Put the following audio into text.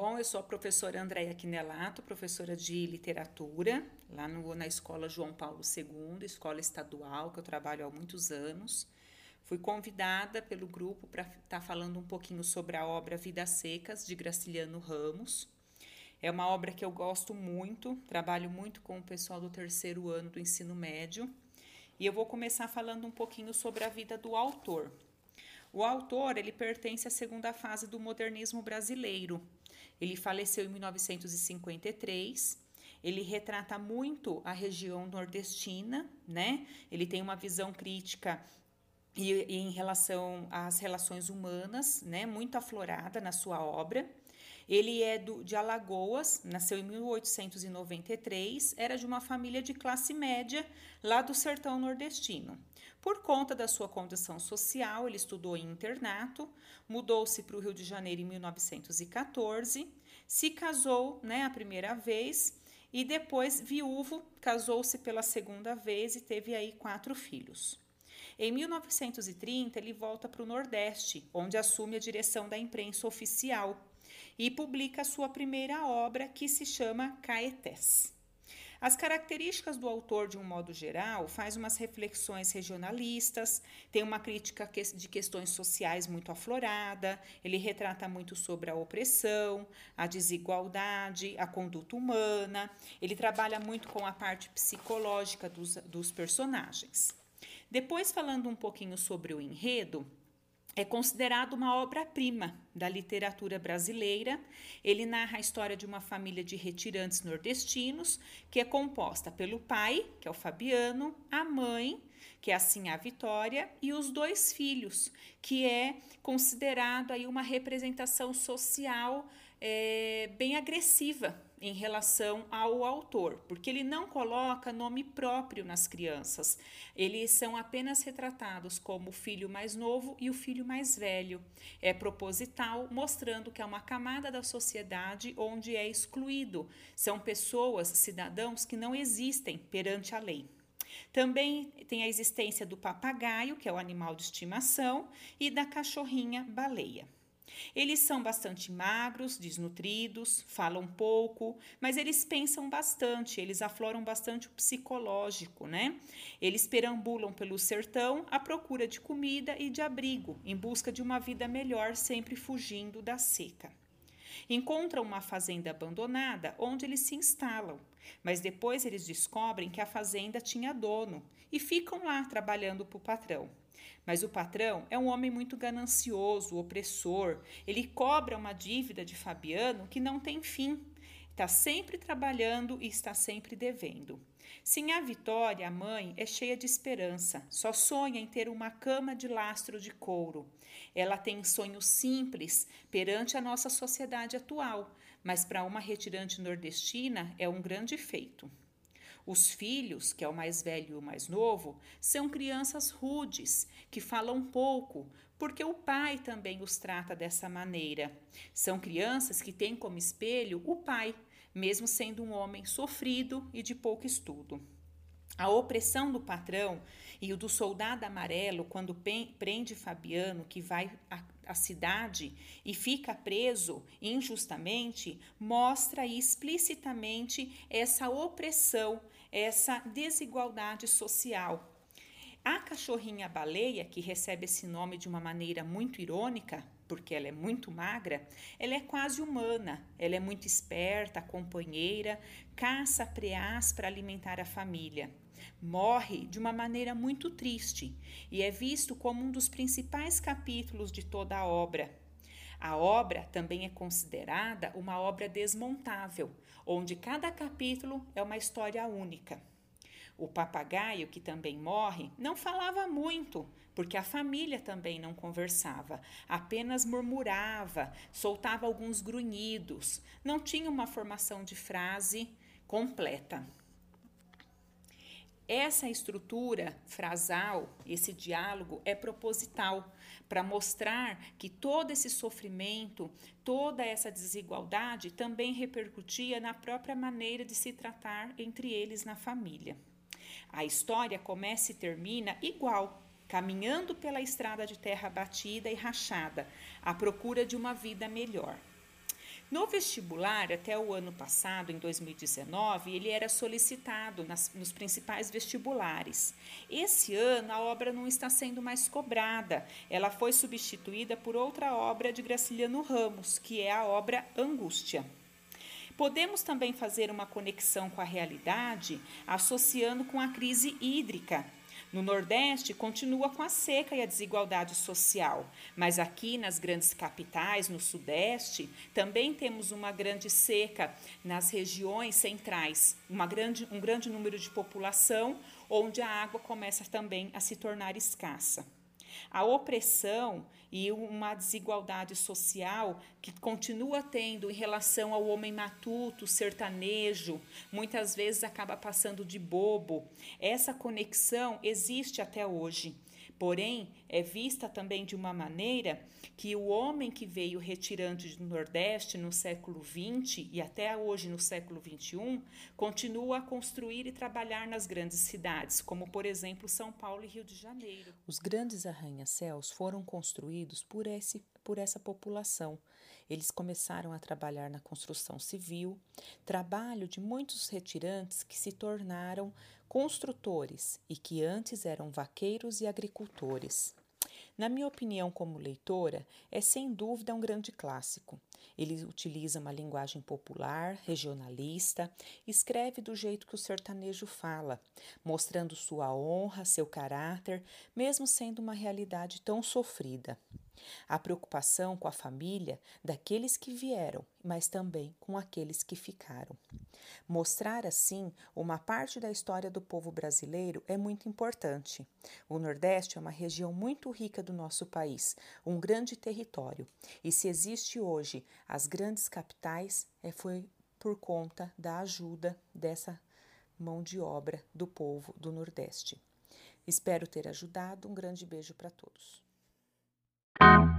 Bom, eu sou a professora Andréia Quinelato, professora de literatura, lá no, na Escola João Paulo II, escola estadual, que eu trabalho há muitos anos. Fui convidada pelo grupo para estar tá falando um pouquinho sobre a obra Vidas Secas, de Graciliano Ramos. É uma obra que eu gosto muito, trabalho muito com o pessoal do terceiro ano do ensino médio. E eu vou começar falando um pouquinho sobre a vida do autor. O autor, ele pertence à segunda fase do modernismo brasileiro, ele faleceu em 1953. Ele retrata muito a região nordestina, né? Ele tem uma visão crítica e, e em relação às relações humanas, né? Muito aflorada na sua obra. Ele é do, de Alagoas, nasceu em 1893, era de uma família de classe média lá do sertão nordestino. Por conta da sua condição social, ele estudou em internato, mudou-se para o Rio de Janeiro em 1914, se casou né, a primeira vez e depois, viúvo, casou-se pela segunda vez e teve aí quatro filhos. Em 1930, ele volta para o Nordeste, onde assume a direção da imprensa oficial e publica sua primeira obra, que se chama Caetés. As características do autor, de um modo geral, faz umas reflexões regionalistas, tem uma crítica de questões sociais muito aflorada, ele retrata muito sobre a opressão, a desigualdade, a conduta humana, ele trabalha muito com a parte psicológica dos, dos personagens. Depois, falando um pouquinho sobre o enredo, é considerado uma obra-prima da literatura brasileira. Ele narra a história de uma família de retirantes nordestinos, que é composta pelo pai, que é o Fabiano, a mãe, que é assim a Vitória, e os dois filhos, que é considerado aí uma representação social é, bem agressiva em relação ao autor, porque ele não coloca nome próprio nas crianças. Eles são apenas retratados como o filho mais novo e o filho mais velho. É proposital, mostrando que é uma camada da sociedade onde é excluído. São pessoas, cidadãos que não existem perante a lei. Também tem a existência do papagaio, que é o animal de estimação, e da cachorrinha baleia. Eles são bastante magros, desnutridos, falam pouco, mas eles pensam bastante, eles afloram bastante o psicológico, né? Eles perambulam pelo sertão à procura de comida e de abrigo, em busca de uma vida melhor, sempre fugindo da seca. Encontram uma fazenda abandonada onde eles se instalam, mas depois eles descobrem que a fazenda tinha dono e ficam lá trabalhando para o patrão. Mas o patrão é um homem muito ganancioso, opressor. Ele cobra uma dívida de Fabiano que não tem fim. Está sempre trabalhando e está sempre devendo. Sim, a Vitória, a mãe, é cheia de esperança, só sonha em ter uma cama de lastro de couro. Ela tem sonhos simples perante a nossa sociedade atual, mas para uma retirante nordestina é um grande feito. Os filhos, que é o mais velho e o mais novo, são crianças rudes, que falam pouco, porque o pai também os trata dessa maneira. São crianças que têm como espelho o pai, mesmo sendo um homem sofrido e de pouco estudo. A opressão do patrão e o do soldado amarelo, quando prende Fabiano, que vai à, cidade e fica preso injustamente, mostra explicitamente essa opressão, essa desigualdade social. A cachorrinha baleia, que recebe esse nome de uma maneira muito irônica, porque ela é muito magra, ela é quase humana, ela é muito esperta, companheira, caça preás para alimentar a família. Morre de uma maneira muito triste e é visto como um dos principais capítulos de toda a obra. A obra também é considerada uma obra desmontável, onde cada capítulo é uma história única. O papagaio, que também morre, não falava muito, porque a família também não conversava, apenas murmurava, soltava alguns grunhidos, não tinha uma formação de frase completa. Essa estrutura frasal, esse diálogo é proposital para mostrar que todo esse sofrimento, toda essa desigualdade também repercutia na própria maneira de se tratar entre eles na família. A história começa e termina igual, caminhando pela estrada de terra batida e rachada, à procura de uma vida melhor. No vestibular, até o ano passado, em 2019, ele era solicitado nas, nos principais vestibulares. Esse ano, a obra não está sendo mais cobrada. Ela foi substituída por outra obra de Graciliano Ramos, que é a obra Angústia. Podemos também fazer uma conexão com a realidade associando com a crise hídrica, no Nordeste, continua com a seca e a desigualdade social, mas aqui nas grandes capitais, no Sudeste, também temos uma grande seca nas regiões centrais, uma grande, um grande número de população, onde a água começa também a se tornar escassa. A opressão e uma desigualdade social que continua tendo em relação ao homem matuto, sertanejo, muitas vezes acaba passando de bobo. Essa conexão existe até hoje. Porém, é vista também de uma maneira que o homem que veio retirante do Nordeste no século XX e até hoje no século XXI continua a construir e trabalhar nas grandes cidades, como por exemplo São Paulo e Rio de Janeiro. Os grandes arranha-céus foram construídos por, esse, por essa população. Eles começaram a trabalhar na construção civil, trabalho de muitos retirantes que se tornaram construtores e que antes eram vaqueiros e agricultores. Na minha opinião, como leitora, é sem dúvida um grande clássico. Ele utiliza uma linguagem popular, regionalista, escreve do jeito que o sertanejo fala, mostrando sua honra, seu caráter, mesmo sendo uma realidade tão sofrida. A preocupação com a família daqueles que vieram, mas também com aqueles que ficaram. Mostrar assim uma parte da história do povo brasileiro é muito importante. O Nordeste é uma região muito rica do nosso país, um grande território, e se existe hoje as grandes capitais, é foi por conta da ajuda dessa mão de obra do povo do Nordeste. Espero ter ajudado. Um grande beijo para todos. Thank you.